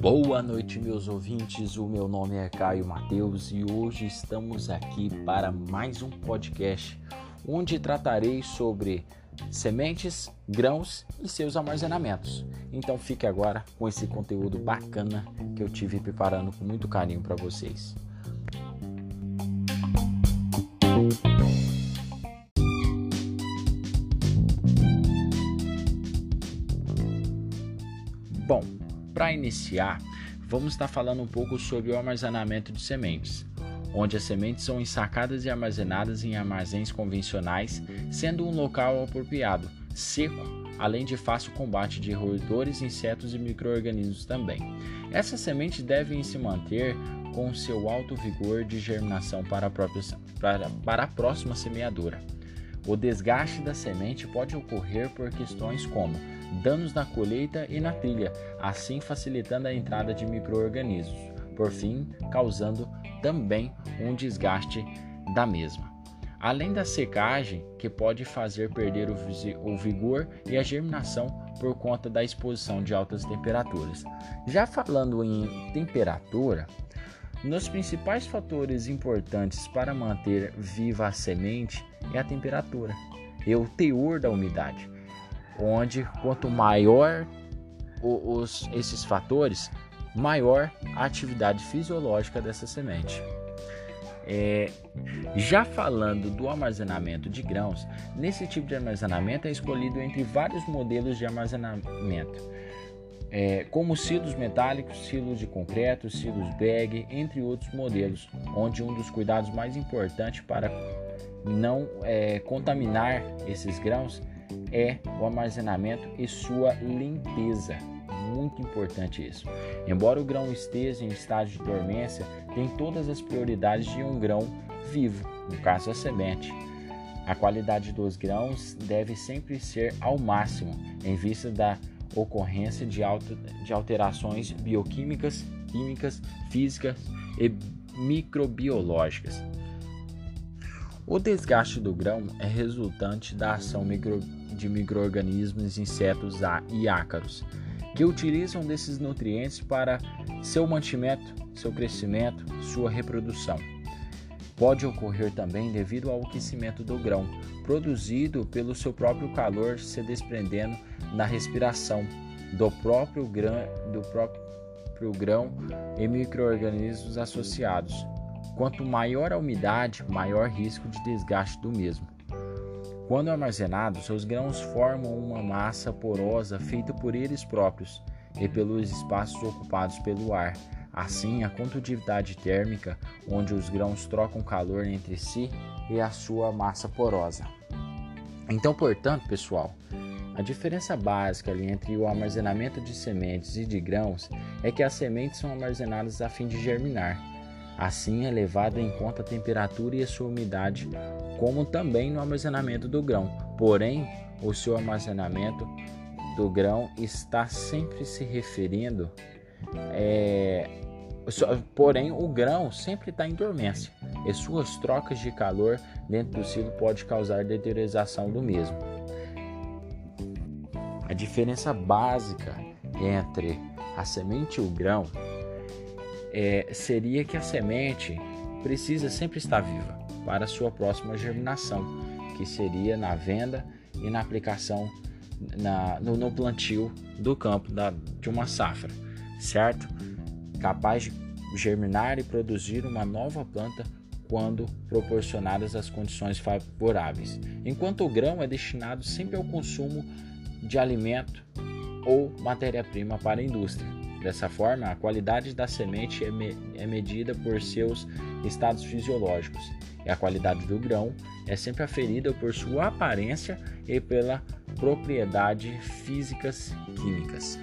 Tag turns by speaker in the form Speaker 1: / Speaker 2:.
Speaker 1: Boa noite, meus ouvintes. O meu nome é Caio Mateus e hoje estamos aqui para mais um podcast onde tratarei sobre sementes, grãos e seus armazenamentos. Então fique agora com esse conteúdo bacana que eu tive preparando com muito carinho para vocês. Bom, para iniciar, vamos estar falando um pouco sobre o armazenamento de sementes, onde as sementes são ensacadas e armazenadas em armazéns convencionais, sendo um local apropriado, seco, além de fácil combate de roedores, insetos e micro-organismos também. Essas sementes devem se manter com seu alto vigor de germinação para a, própria, para, para a próxima semeadura. O desgaste da semente pode ocorrer por questões como danos na colheita e na trilha, assim facilitando a entrada de micro-organismos, por fim, causando também um desgaste da mesma. Além da secagem, que pode fazer perder o vigor e a germinação por conta da exposição de altas temperaturas. Já falando em temperatura, nos principais fatores importantes para manter viva a semente é a temperatura e o teor da umidade onde quanto maior os, esses fatores, maior a atividade fisiológica dessa semente. É, já falando do armazenamento de grãos, nesse tipo de armazenamento é escolhido entre vários modelos de armazenamento, é, como silos metálicos, silos de concreto, silos bag, entre outros modelos, onde um dos cuidados mais importantes para não é, contaminar esses grãos é o armazenamento e sua limpeza. Muito importante isso. Embora o grão esteja em estágio de dormência, tem todas as prioridades de um grão vivo, no caso a semente. A qualidade dos grãos deve sempre ser ao máximo, em vista da ocorrência de, de alterações bioquímicas, químicas, físicas e microbiológicas. O desgaste do grão é resultante da ação micro, de microorganismos, insetos e ácaros, que utilizam desses nutrientes para seu mantimento, seu crescimento, sua reprodução. Pode ocorrer também devido ao aquecimento do grão, produzido pelo seu próprio calor se desprendendo na respiração do próprio grão, do próprio grão e microorganismos associados, Quanto maior a umidade, maior risco de desgaste do mesmo. Quando armazenados, os grãos formam uma massa porosa feita por eles próprios e pelos espaços ocupados pelo ar. Assim, a condutividade térmica, onde os grãos trocam calor entre si e a sua massa porosa. Então, portanto, pessoal, a diferença básica ali entre o armazenamento de sementes e de grãos é que as sementes são armazenadas a fim de germinar Assim é levado em conta a temperatura e a sua umidade, como também no armazenamento do grão. Porém, o seu armazenamento do grão está sempre se referindo. É, porém, o grão sempre está em dormência e suas trocas de calor dentro do silo pode causar deterioração do mesmo. A diferença básica entre a semente e o grão é, seria que a semente precisa sempre estar viva para sua próxima germinação, que seria na venda e na aplicação na, no, no, plantio do campo da, de uma safra, certo? Capaz de germinar e produzir uma nova planta quando proporcionadas as condições favoráveis, enquanto o grão é destinado sempre ao consumo de alimento ou matéria-prima para a indústria. Dessa forma, a qualidade da semente é, me é medida por seus estados fisiológicos, e a qualidade do grão é sempre aferida por sua aparência e pela propriedade físicas químicas.